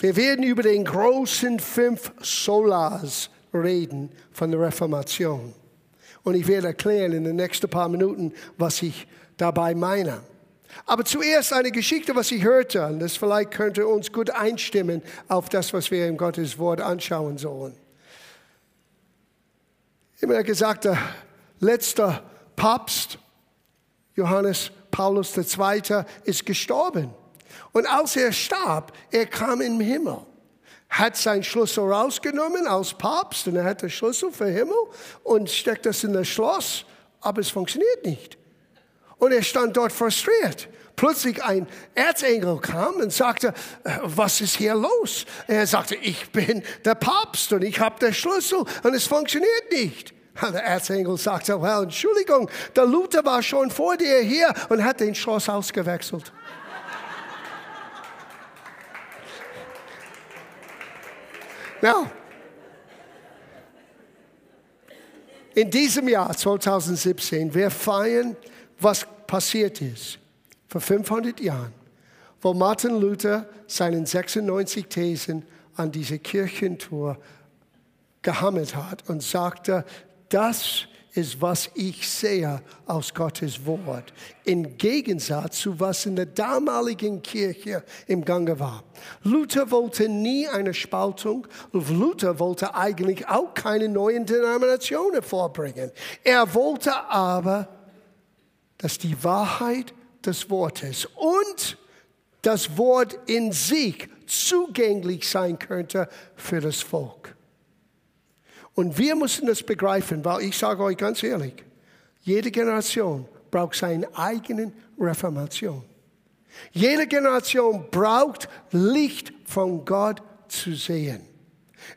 Wir werden über den großen fünf Solas reden von der Reformation. Und ich werde erklären in den nächsten paar Minuten, was ich dabei meine. Aber zuerst eine Geschichte, was ich hörte, und das vielleicht könnte uns gut einstimmen auf das, was wir im Gottes Wort anschauen sollen. Immer gesagt, der letzte Papst, Johannes Paulus II., ist gestorben. Und als er starb, er kam im Himmel, hat seinen Schlüssel rausgenommen als Papst und er hat den Schlüssel für Himmel und steckt das in das Schloss, aber es funktioniert nicht. Und er stand dort frustriert. Plötzlich ein Erzengel kam und sagte, äh, was ist hier los? Er sagte, ich bin der Papst und ich habe den Schlüssel und es funktioniert nicht. Der Erzengel sagte, well, Entschuldigung, der Luther war schon vor dir hier und hat den Schloss ausgewechselt. Now, in diesem Jahr 2017, wir feiern, was passiert ist. Vor 500 Jahren, wo Martin Luther seinen 96 Thesen an diese Kirchentor gehammert hat und sagte, das ist, was ich sehe aus Gottes Wort. Im Gegensatz zu was in der damaligen Kirche im Gange war. Luther wollte nie eine Spaltung. Luther wollte eigentlich auch keine neuen Denominationen vorbringen. Er wollte aber, dass die Wahrheit des Wortes und das Wort in sich zugänglich sein könnte für das Volk. Und wir müssen das begreifen, weil ich sage euch ganz ehrlich, jede Generation braucht seine eigene Reformation. Jede Generation braucht Licht von Gott zu sehen.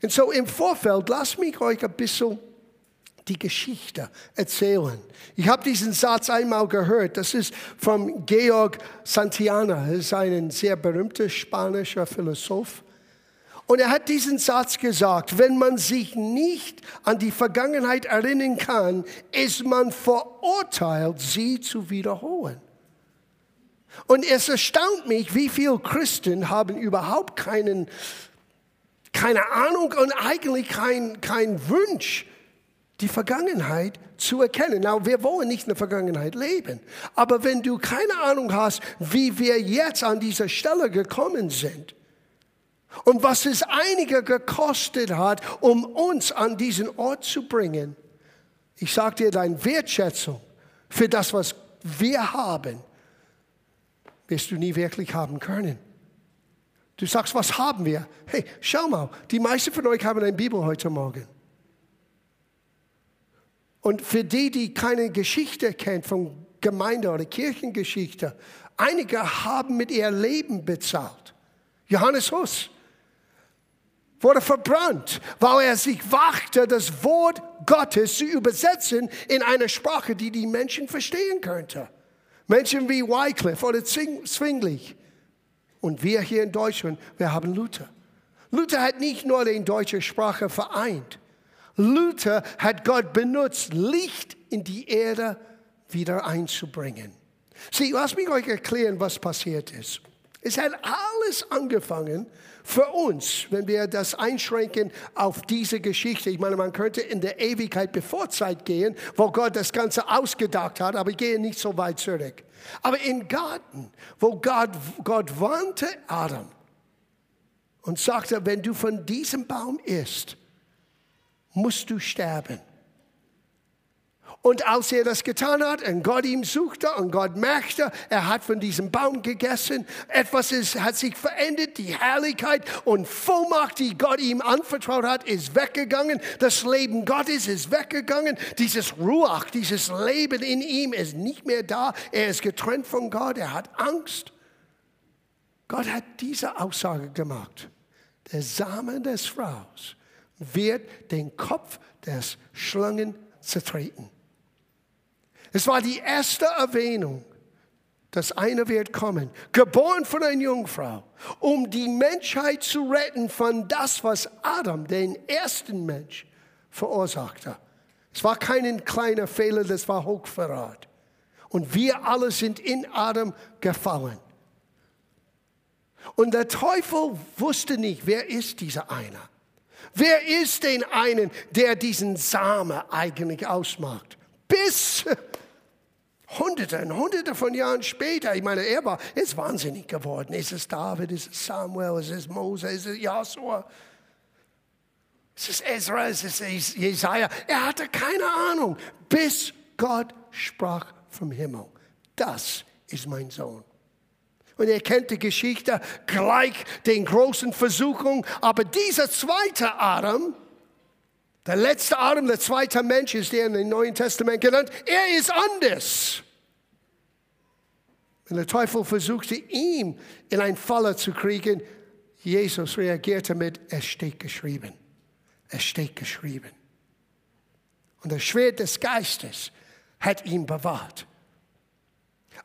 Und so im Vorfeld, lasst mich euch ein bisschen die Geschichte erzählen. Ich habe diesen Satz einmal gehört. Das ist von Georg Santillana. Er ist ein sehr berühmter spanischer Philosoph. Und er hat diesen Satz gesagt, wenn man sich nicht an die Vergangenheit erinnern kann, ist man verurteilt, sie zu wiederholen. Und es erstaunt mich, wie viele Christen haben überhaupt keinen, keine Ahnung und eigentlich keinen kein Wunsch, die Vergangenheit zu erkennen. Na, wir wollen nicht in der Vergangenheit leben. Aber wenn du keine Ahnung hast, wie wir jetzt an dieser Stelle gekommen sind, und was es einige gekostet hat, um uns an diesen Ort zu bringen. Ich sage dir, deine Wertschätzung für das, was wir haben, wirst du nie wirklich haben können. Du sagst, was haben wir? Hey, schau mal, die meisten von euch haben eine Bibel heute Morgen. Und für die, die keine Geschichte kennt von Gemeinde oder Kirchengeschichte, einige haben mit ihr Leben bezahlt. Johannes Huss, wurde verbrannt, weil er sich wagte, das Wort Gottes zu übersetzen in eine Sprache, die die Menschen verstehen könnte. Menschen wie Wycliffe oder Zwingli. Und wir hier in Deutschland, wir haben Luther. Luther hat nicht nur die deutsche Sprache vereint. Luther hat Gott benutzt, Licht in die Erde wieder einzubringen. Sieh, lass mich euch erklären, was passiert ist. Es hat alles angefangen für uns, wenn wir das einschränken auf diese Geschichte. Ich meine, man könnte in der Ewigkeit bevor Zeit gehen, wo Gott das Ganze ausgedacht hat, aber ich gehe nicht so weit zurück. Aber im Garten, wo Gott, Gott warnte Adam und sagte, wenn du von diesem Baum isst, musst du sterben. Und als er das getan hat und Gott ihm suchte und Gott merkte, er hat von diesem Baum gegessen, etwas ist, hat sich verändert, die Herrlichkeit und Vollmacht, die Gott ihm anvertraut hat, ist weggegangen. Das Leben Gottes ist weggegangen. Dieses Ruach, dieses Leben in ihm ist nicht mehr da. Er ist getrennt von Gott, er hat Angst. Gott hat diese Aussage gemacht. Der Samen des Fraus wird den Kopf des Schlangen zertreten. Es war die erste Erwähnung, dass einer wird kommen, geboren von einer Jungfrau, um die Menschheit zu retten von das, was Adam, den ersten Mensch, verursachte. Es war kein kleiner Fehler, das war Hochverrat. Und wir alle sind in Adam gefallen. Und der Teufel wusste nicht, wer ist dieser einer? Wer ist den einen, der diesen Samen eigentlich ausmacht? Bis Hunderte und Hunderte von Jahren später, ich meine, er war jetzt wahnsinnig geworden. Ist es David, ist es Samuel, ist es Mose, ist es Joshua? Ist es Ezra, ist es Jesaja? Er hatte keine Ahnung, bis Gott sprach vom Himmel. Das ist mein Sohn. Und er kennt die Geschichte gleich den großen Versuchungen. Aber dieser zweite Adam, der letzte Adam, der zweite Mensch ist der in dem Neuen Testament genannt, er ist anders. Und der Teufel versuchte ihm in ein Falle zu kriegen. Jesus reagierte mit, es steht geschrieben. Es steht geschrieben. Und das Schwert des Geistes hat ihn bewahrt.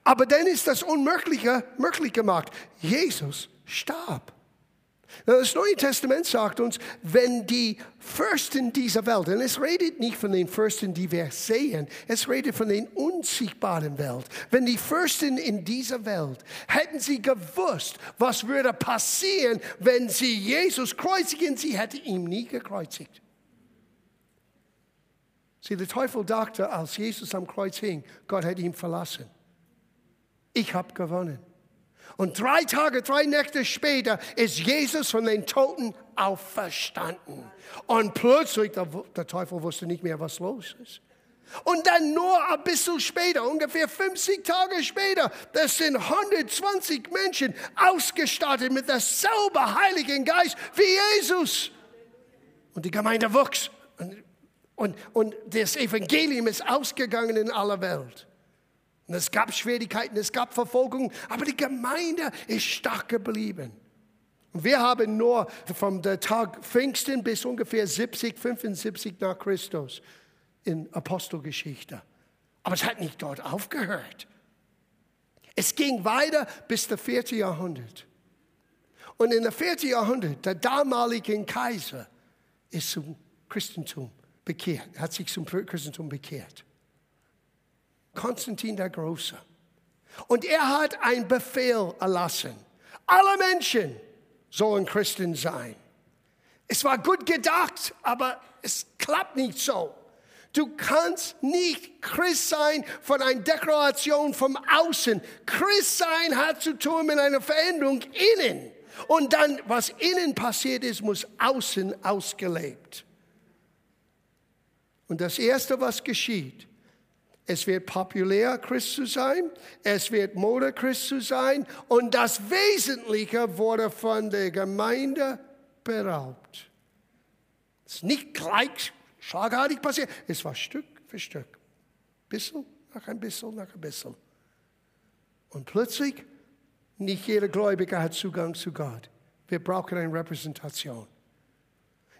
Aber dann ist das Unmögliche möglich gemacht. Jesus starb. Das Neue Testament sagt uns, wenn die Fürsten dieser Welt, und es redet nicht von den Fürsten, die wir sehen, es redet von den unsichtbaren Welt. Wenn die Fürsten in dieser Welt hätten sie gewusst, was würde passieren, wenn sie Jesus kreuzigen, sie hätten ihn nie gekreuzigt. Sie, der Teufel dachte, als Jesus am Kreuz hing, Gott hätte ihn verlassen ich habe gewonnen. Und drei Tage, drei Nächte später ist Jesus von den Toten auferstanden. Und plötzlich, der, der Teufel wusste nicht mehr, was los ist. Und dann nur ein bisschen später, ungefähr 50 Tage später, das sind 120 Menschen ausgestattet mit derselben Heiligen Geist wie Jesus. Und die Gemeinde wuchs. Und, und, und das Evangelium ist ausgegangen in aller Welt. Und es gab Schwierigkeiten, es gab Verfolgung, aber die Gemeinde ist stark geblieben. Und wir haben nur vom Tag Pfingsten bis ungefähr 70, 75 nach Christus in Apostelgeschichte. Aber es hat nicht dort aufgehört. Es ging weiter bis das vierte Jahrhundert. Und in der vierten Jahrhundert, der damalige Kaiser ist zum Christentum bekehrt, hat sich zum Christentum bekehrt. Konstantin der Große. Und er hat einen Befehl erlassen. Alle Menschen sollen Christen sein. Es war gut gedacht, aber es klappt nicht so. Du kannst nicht Christ sein von einer Deklaration vom Außen. Christ sein hat zu tun mit einer Veränderung innen. Und dann, was innen passiert ist, muss außen ausgelebt. Und das Erste, was geschieht, es wird populär, Christ zu sein. Es wird Mode, Christ zu sein. Und das Wesentliche wurde von der Gemeinde beraubt. Es ist nicht gleich schlagartig passiert. Es war Stück für Stück. Bisschen nach ein bisschen nach ein bisschen. Und plötzlich, nicht jeder Gläubige hat Zugang zu Gott. Wir brauchen eine Repräsentation.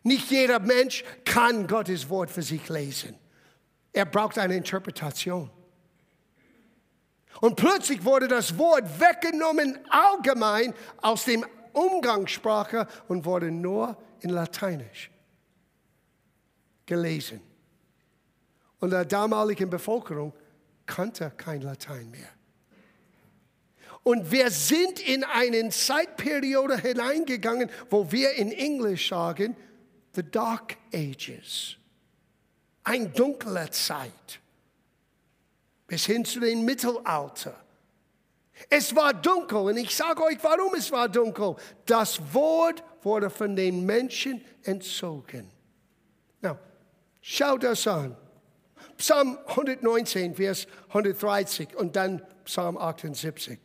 Nicht jeder Mensch kann Gottes Wort für sich lesen. Er braucht eine Interpretation. Und plötzlich wurde das Wort weggenommen allgemein aus dem Umgangssprache und wurde nur in Lateinisch gelesen. Und der damaligen Bevölkerung kannte kein Latein mehr. Und wir sind in eine Zeitperiode hineingegangen, wo wir in Englisch sagen, the Dark Ages eine dunkle Zeit bis hin zu dem Mittelalter. Es war dunkel und ich sage euch, warum es war dunkel. Das Wort wurde von den Menschen entzogen. Now, schau das an. Psalm 119, Vers 130 und dann Psalm 78.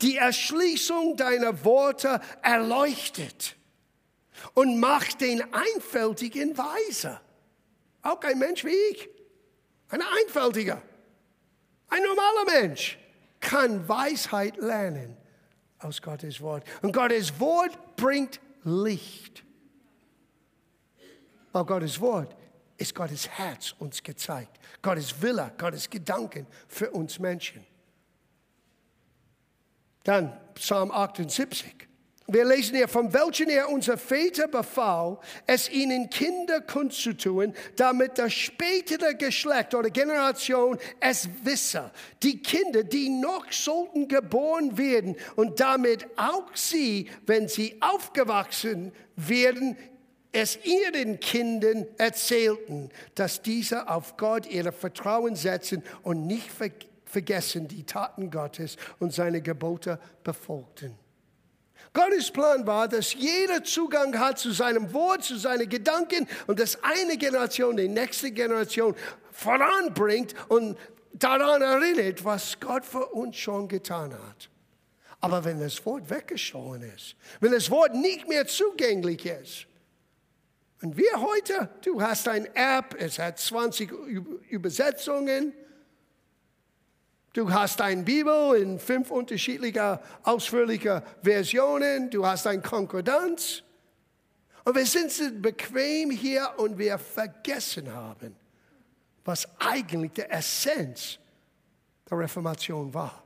Die Erschließung deiner Worte erleuchtet und macht den Einfältigen weiser. Auch ein Mensch wie ich, ein Einfältiger, ein normaler Mensch kann Weisheit lernen aus Gottes Wort. Und Gottes Wort bringt Licht. Weil Gottes Wort ist Gottes Herz uns gezeigt. Gottes Wille, Gottes Gedanken für uns Menschen. Dann Psalm 78. Wir lesen hier, von welchen er unser Väter befahl, es ihnen Kinder kundzutun, damit das spätere Geschlecht oder Generation es wisse. Die Kinder, die noch sollten geboren werden und damit auch sie, wenn sie aufgewachsen werden, es ihren Kindern erzählten, dass diese auf Gott ihre Vertrauen setzen und nicht vergessen die Taten Gottes und seine Gebote befolgten. Gottes Plan war, dass jeder Zugang hat zu seinem Wort, zu seinen Gedanken und dass eine Generation die nächste Generation voranbringt und daran erinnert, was Gott für uns schon getan hat. Aber wenn das Wort weggestohlen ist, wenn das Wort nicht mehr zugänglich ist, und wir heute, du hast ein App, es hat 20 Übersetzungen, Du hast eine Bibel in fünf unterschiedlicher, ausführlicher Versionen. Du hast ein Konkordanz. Und wir sind bequem hier und wir vergessen haben, was eigentlich der Essenz der Reformation war.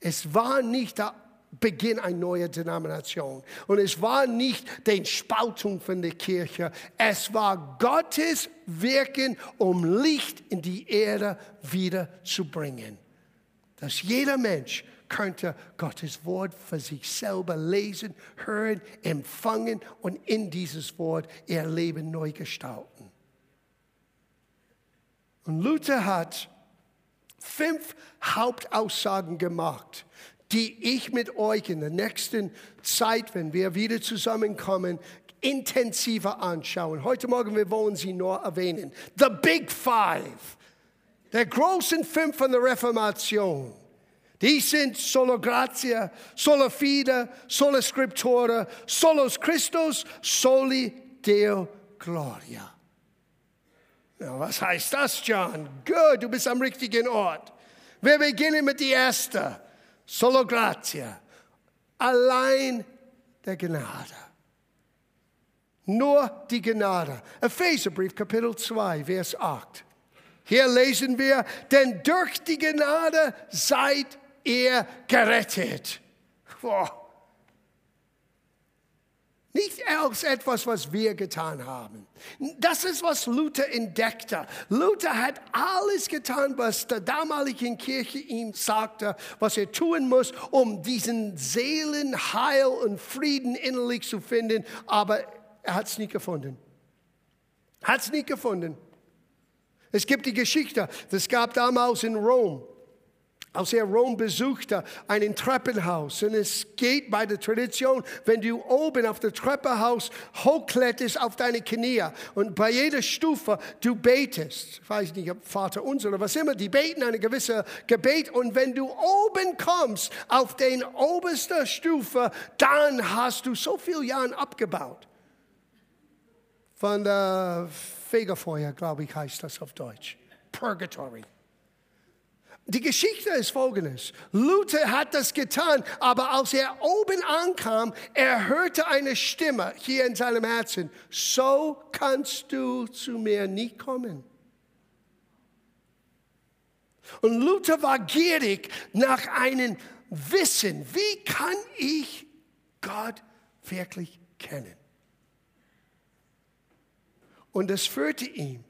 Es war nicht der Beginn einer neuen Denomination. Und es war nicht die Spaltung von der Kirche. Es war Gottes Wirken, um Licht in die Erde wieder zu bringen dass jeder Mensch könnte Gottes Wort für sich selber lesen, hören, empfangen und in dieses Wort ihr Leben neu gestalten. Und Luther hat fünf Hauptaussagen gemacht, die ich mit euch in der nächsten Zeit, wenn wir wieder zusammenkommen, intensiver anschauen. Heute Morgen, wir wollen sie nur erwähnen. The Big Five der großen fünf von der Reformation. Die sind solo gratia, solo fide, solo scriptura, solos Christus, soli Deo gloria. Ja, was heißt das, John? Gut, du bist am richtigen Ort. Wir beginnen mit der ersten, solo gratia, allein der Gnade. Nur die Gnade. Epheserbrief, Kapitel 2, Vers 8. Hier lesen wir, denn durch die Gnade seid ihr gerettet. Boah. Nicht aus etwas, was wir getan haben. Das ist, was Luther entdeckte. Luther hat alles getan, was der damaligen Kirche ihm sagte, was er tun muss, um diesen Seelenheil und Frieden innerlich zu finden. Aber er hat es nicht gefunden. Hat es nicht gefunden. Es gibt die Geschichte, das gab damals in Rom, als er Rom besuchte, ein Treppenhaus. Und es geht bei der Tradition, wenn du oben auf der Treppenhaus hochkletterst auf deine Knie und bei jeder Stufe du betest. Ich weiß nicht, ob Vater uns oder was immer, die beten eine gewisse Gebet. Und wenn du oben kommst auf den obersten Stufe, dann hast du so viele Jahre abgebaut. Von der Fegefeuer, glaube ich, heißt das auf Deutsch. Purgatory. Die Geschichte ist folgendes. Luther hat das getan, aber als er oben ankam, er hörte eine Stimme hier in seinem Herzen. So kannst du zu mir nicht kommen. Und Luther war gierig nach einem Wissen. Wie kann ich Gott wirklich kennen? Und das führte ihn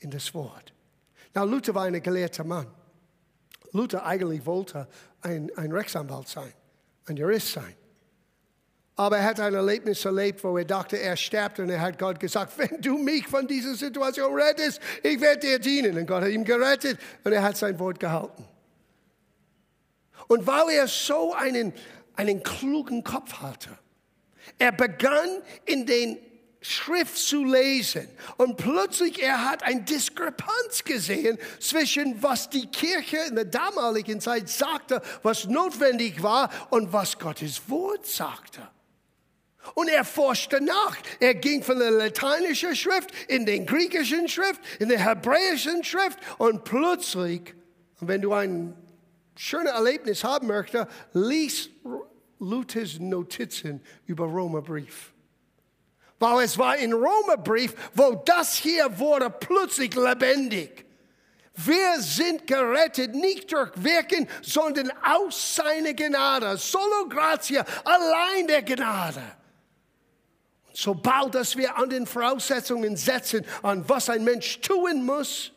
in das Wort. Na, Luther war ein gelehrter Mann. Luther eigentlich wollte ein, ein Rechtsanwalt sein, ein Jurist sein. Aber er hat ein Erlebnis erlebt, wo er dachte, er stirbt und er hat Gott gesagt, wenn du mich von dieser Situation rettest, ich werde dir dienen. Und Gott hat ihn gerettet und er hat sein Wort gehalten. Und weil er so einen, einen klugen Kopf hatte, er begann in den Schrift zu lesen. Und plötzlich er hat eine Diskrepanz gesehen zwischen was die Kirche in der damaligen Zeit sagte, was notwendig war und was Gottes Wort sagte. Und er forschte nach. Er ging von der lateinischen Schrift in den griechischen Schrift, in der hebräischen Schrift und plötzlich, wenn du ein schönes Erlebnis haben möchtest, lies Luthers Notizen über Römerbrief weil es war in Romerbrief, wo das hier wurde plötzlich lebendig. Wir sind gerettet nicht durch Wirken, sondern aus seiner Gnade. Solo gratia, allein der Gnade. Und sobald dass wir an den Voraussetzungen setzen, an was ein Mensch tun muss,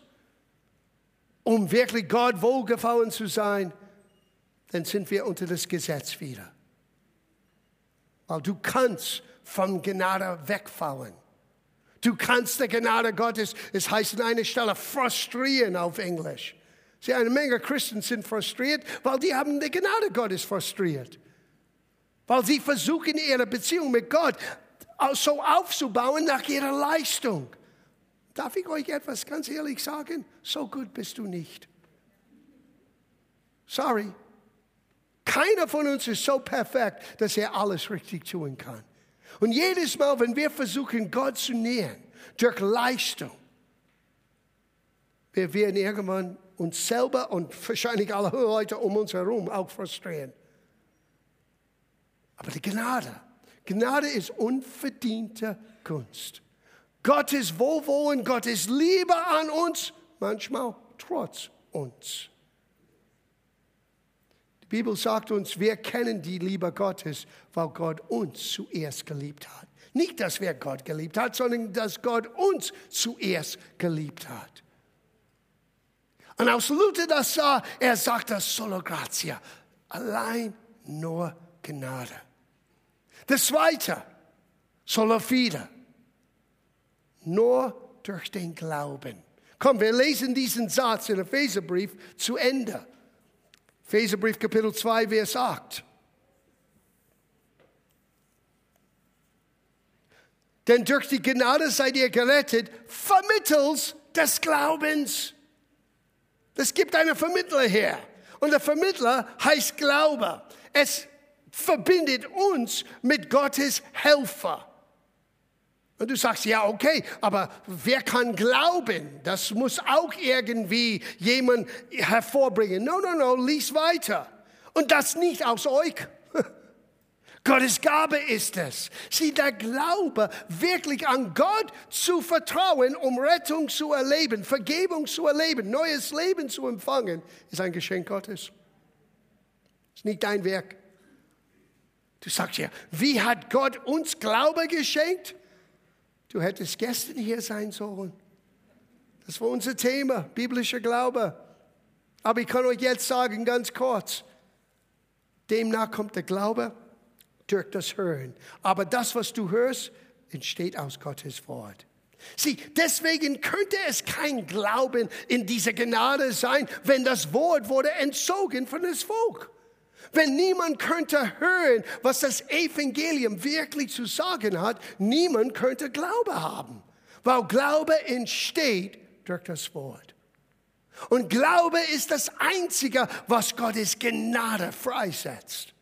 um wirklich Gott wohlgefallen zu sein, dann sind wir unter das Gesetz wieder. Weil du kannst vom Gnade wegfallen. Du kannst der Gnade Gottes, es heißt an einer Stelle, frustrieren auf Englisch. Sie, eine Menge Christen sind frustriert, weil die haben die Gnade Gottes frustriert. Weil sie versuchen, ihre Beziehung mit Gott so aufzubauen nach ihrer Leistung. Darf ich euch etwas ganz ehrlich sagen? So gut bist du nicht. Sorry. Keiner von uns ist so perfekt, dass er alles richtig tun kann. Und jedes Mal, wenn wir versuchen, Gott zu nähern, durch Leistung, wir werden irgendwann uns selber und wahrscheinlich alle Leute um uns herum auch frustrieren. Aber die Gnade, Gnade ist unverdiente Gunst. Gottes Wohlwollen, Gottes Liebe an uns, manchmal trotz uns. Die Bibel sagt uns, wir kennen die Liebe Gottes, weil Gott uns zuerst geliebt hat. Nicht, dass wir Gott geliebt hat, sondern dass Gott uns zuerst geliebt hat. Und aus Luther das sah, er sagte solo gratia, allein nur Gnade. Das zweite, solo fide, nur durch den Glauben. Komm, wir lesen diesen Satz in Epheserbrief zu Ende. Epheserbrief Kapitel 2, Vers 8. Denn durch die Gnade seid ihr gerettet, vermittels des Glaubens. Es gibt einen Vermittler her. Und der Vermittler heißt Glaube. Es verbindet uns mit Gottes Helfer. Und du sagst, ja, okay, aber wer kann glauben? Das muss auch irgendwie jemand hervorbringen. No, no, no, lies weiter. Und das nicht aus euch. Gottes Gabe ist es. Sie, der Glaube, wirklich an Gott zu vertrauen, um Rettung zu erleben, Vergebung zu erleben, neues Leben zu empfangen, ist ein Geschenk Gottes. Ist nicht dein Werk. Du sagst ja, wie hat Gott uns Glaube geschenkt? Du hättest gestern hier sein sollen. Das war unser Thema, biblischer Glaube. Aber ich kann euch jetzt sagen, ganz kurz, demnach kommt der Glaube durch das Hören. Aber das, was du hörst, entsteht aus Gottes Wort. Sieh, deswegen könnte es kein Glauben in dieser Gnade sein, wenn das Wort wurde entzogen von das Volk. Wenn niemand könnte hören, was das Evangelium wirklich zu sagen hat, niemand könnte Glaube haben. Weil Glaube entsteht durch das Wort. Und Glaube ist das Einzige, was Gottes Gnade freisetzt.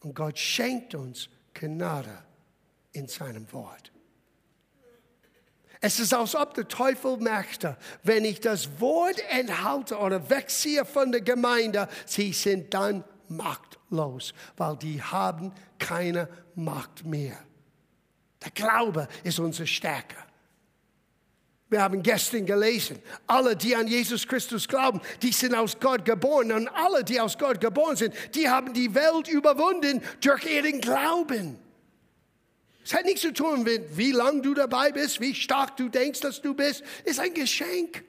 Und Gott schenkt uns Gnade in seinem Wort. Es ist, als ob der Teufel möchte, wenn ich das Wort enthalte oder wegziehe von der Gemeinde, sie sind dann machtlos, weil die haben keine Macht mehr. Der Glaube ist unsere Stärke. Wir haben gestern gelesen, alle, die an Jesus Christus glauben, die sind aus Gott geboren. Und alle, die aus Gott geboren sind, die haben die Welt überwunden durch ihren Glauben. Es hat nichts zu tun mit, wie lange du dabei bist, wie stark du denkst, dass du bist. Es ist ein Geschenk.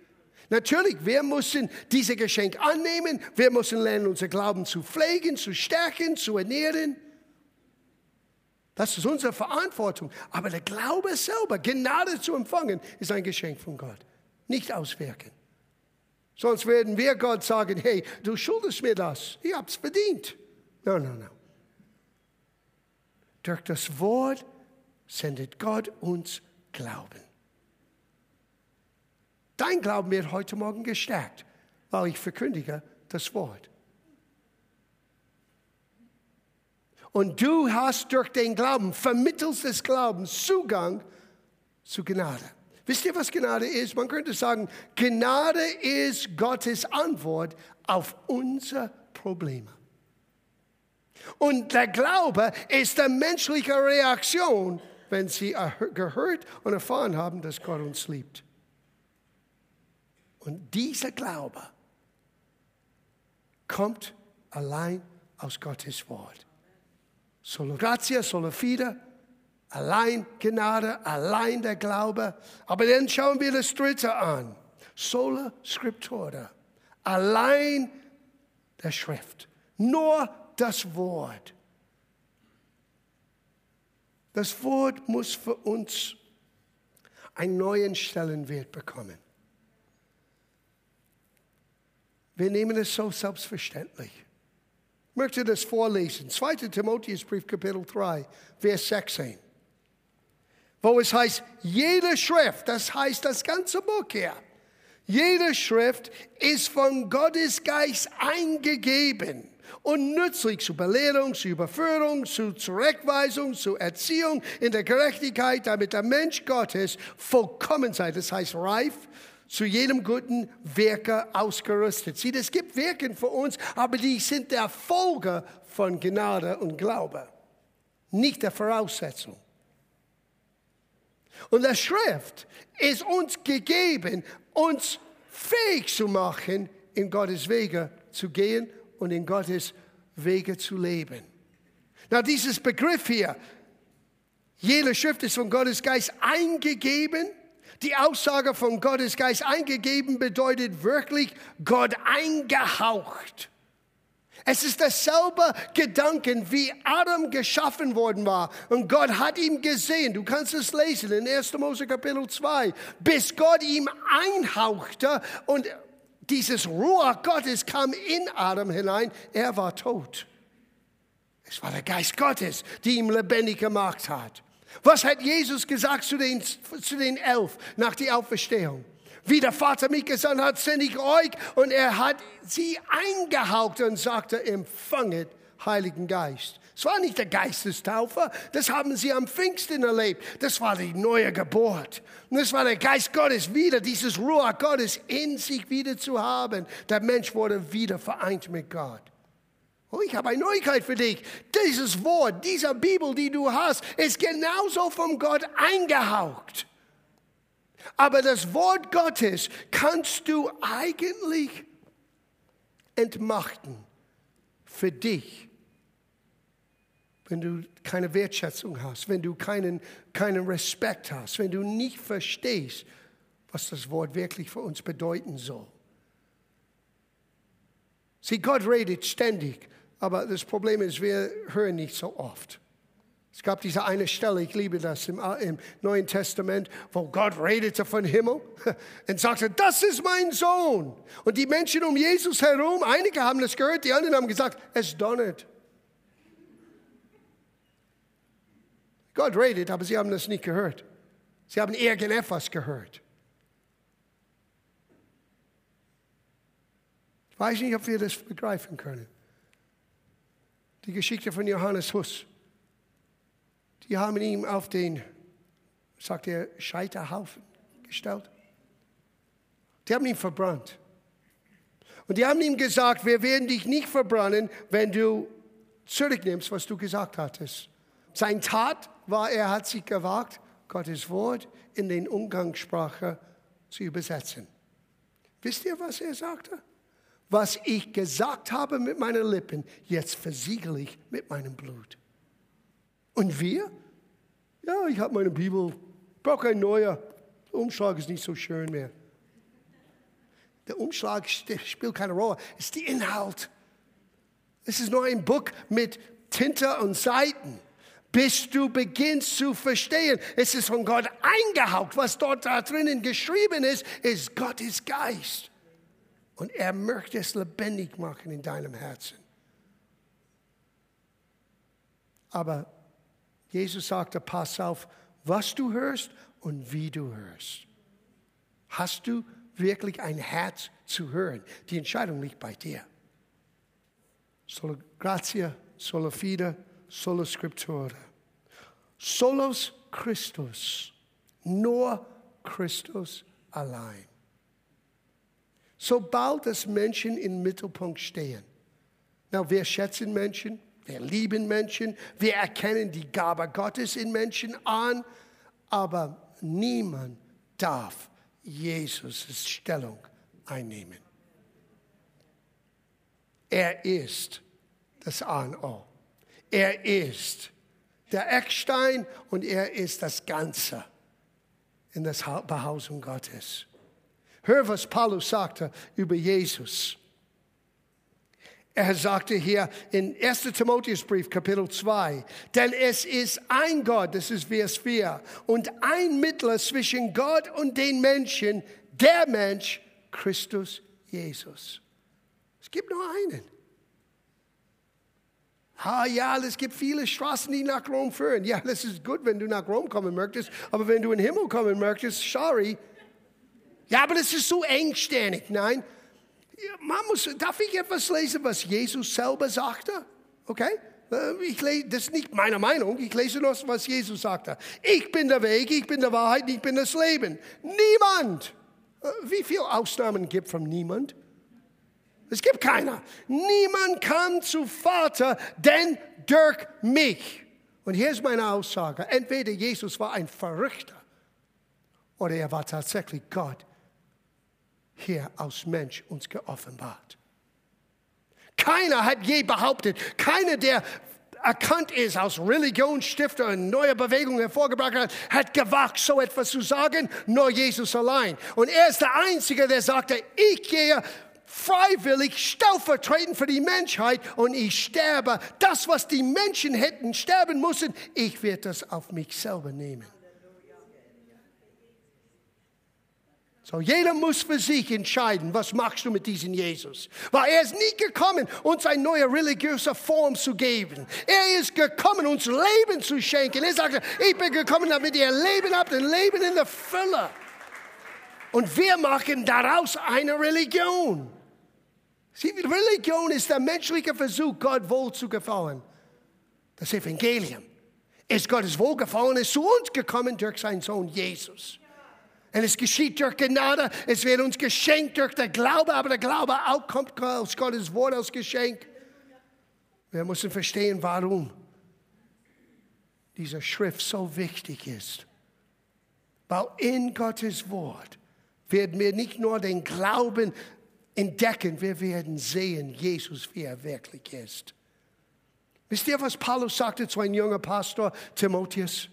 Natürlich, wir müssen dieses Geschenk annehmen. Wir müssen lernen, unser Glauben zu pflegen, zu stärken, zu ernähren. Das ist unsere Verantwortung. Aber der Glaube selber, Gnade zu empfangen, ist ein Geschenk von Gott. Nicht auswirken. Sonst werden wir Gott sagen, hey, du schuldest mir das. Ich hab's verdient. Nein, nein, nein. Durch das Wort sendet Gott uns Glauben. Dein Glauben wird heute Morgen gestärkt, weil ich verkündige das Wort. Und du hast durch den Glauben, vermittels des Glaubens, Zugang zu Gnade. Wisst ihr, was Gnade ist? Man könnte sagen, Gnade ist Gottes Antwort auf unsere Probleme. Und der Glaube ist die menschliche Reaktion wenn sie gehört und erfahren haben, dass Gott uns liebt. Und dieser Glaube kommt allein aus Gottes Wort. Solo gratia, solo fide, allein Gnade, allein der Glaube. Aber dann schauen wir das Dritte an. Sola Scriptura, allein der Schrift, nur das Wort. Das Wort muss für uns einen neuen Stellenwert bekommen. Wir nehmen es so selbstverständlich. Ich möchte das vorlesen. 2. Timotheusbrief, Kapitel 3, Vers 16. Wo es heißt, jede Schrift, das heißt das ganze Buch hier, jede Schrift ist von Gottes Geist eingegeben und nützlich zur Belehrung, zur Überführung, zur Zurechtweisung, zur Erziehung in der Gerechtigkeit, damit der Mensch Gottes vollkommen sei, das heißt reif, zu jedem guten Werke ausgerüstet. Sieh, es gibt Werke für uns, aber die sind der Folge von Gnade und Glaube, nicht der Voraussetzung. Und der Schrift ist uns gegeben, uns fähig zu machen, in Gottes Wege zu gehen und in Gottes Wege zu leben. Na, dieses Begriff hier, jede Schrift ist von Gottes Geist eingegeben. Die Aussage von Gottes Geist eingegeben bedeutet wirklich Gott eingehaucht. Es ist dasselbe Gedanken, wie Adam geschaffen worden war. Und Gott hat ihn gesehen. Du kannst es lesen in 1. Mose Kapitel 2. Bis Gott ihm einhauchte und dieses Ruhe Gottes kam in Adam hinein. Er war tot. Es war der Geist Gottes, der ihn lebendig gemacht hat. Was hat Jesus gesagt zu den, zu den elf nach der Auferstehung? Wie der Vater mich gesandt hat, sende ich euch. Und er hat sie eingehaucht und sagte, empfanget Heiligen Geist. Es war nicht der Geistestaufer, das haben sie am Pfingsten erlebt. Das war die neue Geburt. Und das war der Geist Gottes wieder, dieses Ruhe Gottes in sich wieder zu haben. Der Mensch wurde wieder vereint mit Gott. Oh, ich habe eine Neuigkeit für dich. Dieses Wort, dieser Bibel, die du hast, ist genauso vom Gott eingehaucht. Aber das Wort Gottes kannst du eigentlich entmachten für dich, wenn du keine Wertschätzung hast, wenn du keinen, keinen Respekt hast, wenn du nicht verstehst, was das Wort wirklich für uns bedeuten soll. Sieh, Gott redet ständig, aber das Problem ist, wir hören nicht so oft. Es gab diese eine Stelle, ich liebe das im, im, Neuen Testament, wo Gott redete von Himmel und sagte, das ist mein Sohn. Und die Menschen um Jesus herum, einige haben das gehört, die anderen haben gesagt, es donnert. Gott redet, aber sie haben das nicht gehört. Sie haben irgendetwas gehört. Ich weiß nicht, ob wir das begreifen können. Die Geschichte von Johannes Huss. Die haben ihn auf den, sagt er, Scheiterhaufen gestellt. Die haben ihn verbrannt. Und die haben ihm gesagt, wir werden dich nicht verbrennen, wenn du zurücknimmst, was du gesagt hattest. Sein Tat war, er hat sich gewagt, Gottes Wort in den Umgangssprache zu übersetzen. Wisst ihr, was er sagte? Was ich gesagt habe mit meinen Lippen, jetzt versiegel ich mit meinem Blut. Und wir? Ja, ich habe meine Bibel, brauche ein neuer. Der Umschlag ist nicht so schön mehr. Der Umschlag spielt keine Rolle, es ist der Inhalt. Es ist nur ein Buch mit Tinte und Seiten, bis du beginnst zu verstehen. Es ist von Gott eingehaucht. Was dort da drinnen geschrieben ist, ist Gottes Geist. Und er möchte es lebendig machen in deinem Herzen. Aber Jesus sagte, pass auf, was du hörst und wie du hörst. Hast du wirklich ein Herz zu hören? Die Entscheidung liegt bei dir. Solo gratia, solo fide, solo scriptura. Solos Christus. Nur Christus allein. Sobald das Menschen im Mittelpunkt stehen. Na, wir schätzen Menschen, wir lieben Menschen, wir erkennen die Gabe Gottes in Menschen an, aber niemand darf Jesus' Stellung einnehmen. Er ist das A und O. Er ist der Eckstein und er ist das Ganze in der Behausung Gottes. Hör, was Paulus sagte über Jesus. Er sagte hier in 1. Timotheusbrief, Kapitel 2, denn es ist ein Gott, das ist Vers 4, und ein Mittler zwischen Gott und den Menschen, der Mensch, Christus Jesus. Es gibt nur einen. Ah ja, es gibt viele Straßen, die nach Rom führen. Ja, das ist gut, wenn du nach Rom kommen möchtest, aber wenn du in den Himmel kommen möchtest, sorry. Ja, aber das ist so engständig. Nein, man muss, darf ich etwas lesen, was Jesus selber sagte? Okay? Äh, ich lese, das ist nicht meine Meinung, ich lese nur, was Jesus sagte. Ich bin der Weg, ich bin der Wahrheit, ich bin das Leben. Niemand. Äh, wie viele Ausnahmen gibt von niemand? Es gibt keiner. Niemand kam zu Vater, denn durch mich. Und hier ist meine Aussage. Entweder Jesus war ein Verrückter oder er war tatsächlich Gott hier als Mensch uns geoffenbart. Keiner hat je behauptet, keiner, der erkannt ist als Religionsstifter und neue Bewegungen hervorgebracht hat, hat gewagt, so etwas zu sagen, nur Jesus allein. Und er ist der Einzige, der sagte, ich gehe freiwillig stellvertretend für die Menschheit und ich sterbe. Das, was die Menschen hätten sterben müssen, ich werde das auf mich selber nehmen. So, jeder muss für sich entscheiden, was machst du mit diesem Jesus. Weil er ist nie gekommen, uns eine neue religiöse Form zu geben. Er ist gekommen, uns Leben zu schenken. Er sagte, ich bin gekommen, damit ihr Leben habt, ein Leben in der Fülle. Und wir machen daraus eine Religion. Sie, Religion ist der menschliche Versuch, Gott wohl zu gefallen. Das Evangelium ist Gottes Wohlgefallen, ist zu uns gekommen durch seinen Sohn Jesus. Und es geschieht durch Gnade, es wird uns geschenkt durch den Glaube, aber der Glaube auch kommt aus Gottes Wort als Geschenk. Wir müssen verstehen, warum diese Schrift so wichtig ist. Weil in Gottes Wort werden wir nicht nur den Glauben entdecken, wir werden sehen, Jesus, wie er wirklich ist. Wisst ihr, was Paulus sagte zu einem jungen Pastor, Timotheus?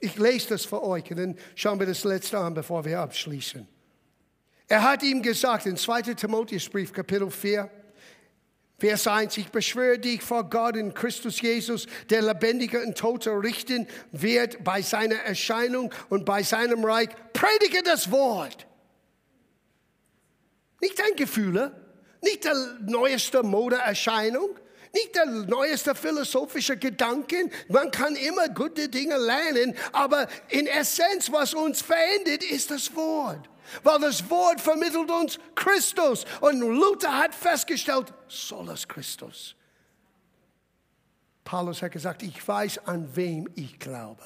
Ich lese das für euch und dann schauen wir das letzte an, bevor wir abschließen. Er hat ihm gesagt in 2. Timotheusbrief, Kapitel 4, Vers 1, ich beschwöre dich vor Gott in Christus Jesus, der Lebendige und Tote richten wird bei seiner Erscheinung und bei seinem Reich. Predige das Wort. Nicht dein Gefühle, nicht der neueste Modeerscheinung, nicht der neueste philosophische Gedanken. Man kann immer gute Dinge lernen, aber in Essenz, was uns verändert, ist das Wort. Weil das Wort vermittelt uns Christus. Und Luther hat festgestellt, solas Christus. Paulus hat gesagt, ich weiß, an wem ich glaube.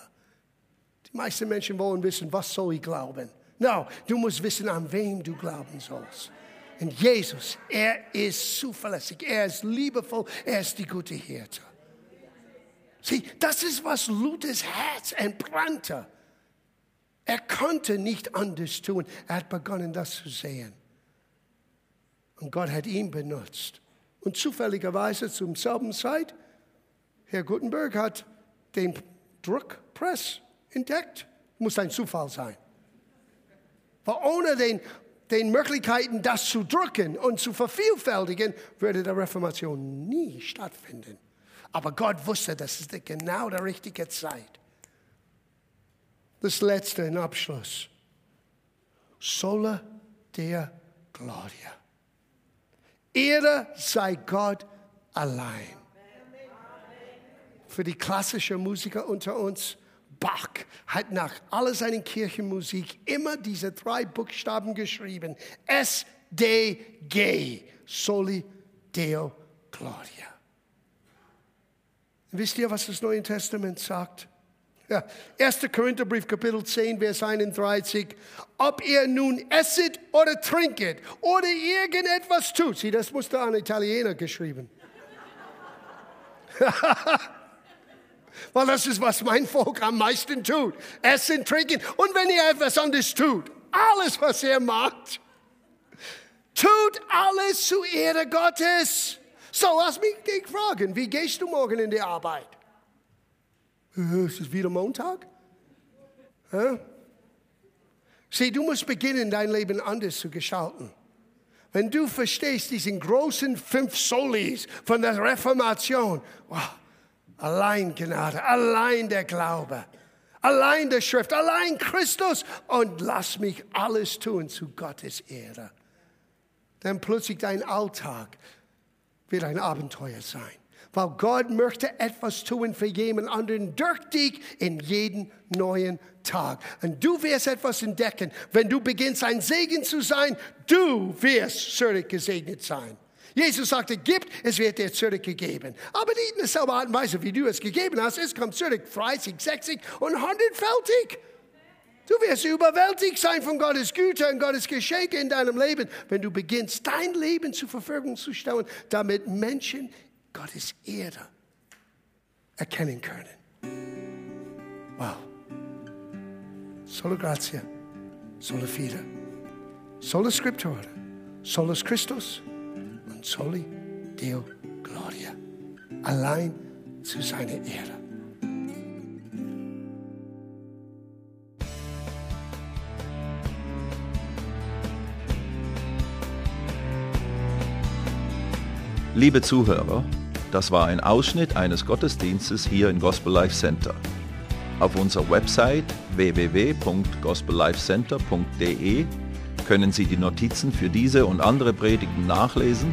Die meisten Menschen wollen wissen, was soll ich glauben? No, du musst wissen, an wem du glauben sollst. Und Jesus, er ist zuverlässig, er ist liebevoll, er ist die gute Hirte. Sieh, das ist, was Luthers Herz entbrannte. Er konnte nicht anders tun. Er hat begonnen, das zu sehen. Und Gott hat ihn benutzt. Und zufälligerweise zum selben Zeit, Herr Gutenberg hat den Druckpress entdeckt. Muss ein Zufall sein. Weil ohne den den Möglichkeiten, das zu drücken und zu vervielfältigen, würde die Reformation nie stattfinden. Aber Gott wusste, das ist genau die richtige Zeit. Das letzte in Abschluss. Sola der Gloria. Ehre sei Gott allein. Für die klassischen Musiker unter uns, Bach hat nach all seinen Kirchenmusik immer diese drei Buchstaben geschrieben. S, D, G. Soli Deo Gloria. Wisst ihr, was das Neue Testament sagt? Ja, 1. Korintherbrief, Kapitel 10, Vers 31. Ob ihr nun esset oder trinket oder irgendetwas tut. Sieh, das musste ein Italiener geschrieben. Weil das ist, was mein Volk am meisten tut. Essen, trinken. Und wenn ihr etwas anderes tut, alles, was ihr macht, Tut alles zu Ehre Gottes. So, lass mich dich fragen, wie gehst du morgen in die Arbeit? Äh, ist es wieder Montag? Hä? Sieh, du musst beginnen, dein Leben anders zu gestalten. Wenn du verstehst diesen großen fünf Solis von der Reformation, wow, allein Gnade, allein der Glaube, allein der Schrift, allein Christus und lass mich alles tun zu Gottes Ehre. Dann plötzlich dein Alltag wird ein Abenteuer sein. Weil Gott möchte etwas tun für jemand anderen durch dich in jeden neuen Tag. Und du wirst etwas entdecken. Wenn du beginnst, ein Segen zu sein, du wirst zurück gesegnet sein. Jesus sagte, gibt, es wird dir zurückgegeben. Aber nicht in derselben Art und Weise, wie du es gegeben hast. Es kommt zurück 30, 60 und 100-fältig. Du wirst überwältigt sein von Gottes Güte und Gottes Geschenke in deinem Leben, wenn du beginnst, dein Leben zur Verfügung zu stellen, damit Menschen Gottes Ehre erkennen können. Wow. Solo grazie, solo fide, solo scriptura, solo Christus soli Deo Gloria. Allein zu seiner Ehre. Liebe Zuhörer, das war ein Ausschnitt eines Gottesdienstes hier im Gospel Life Center. Auf unserer Website www.gospellifecenter.de können Sie die Notizen für diese und andere Predigten nachlesen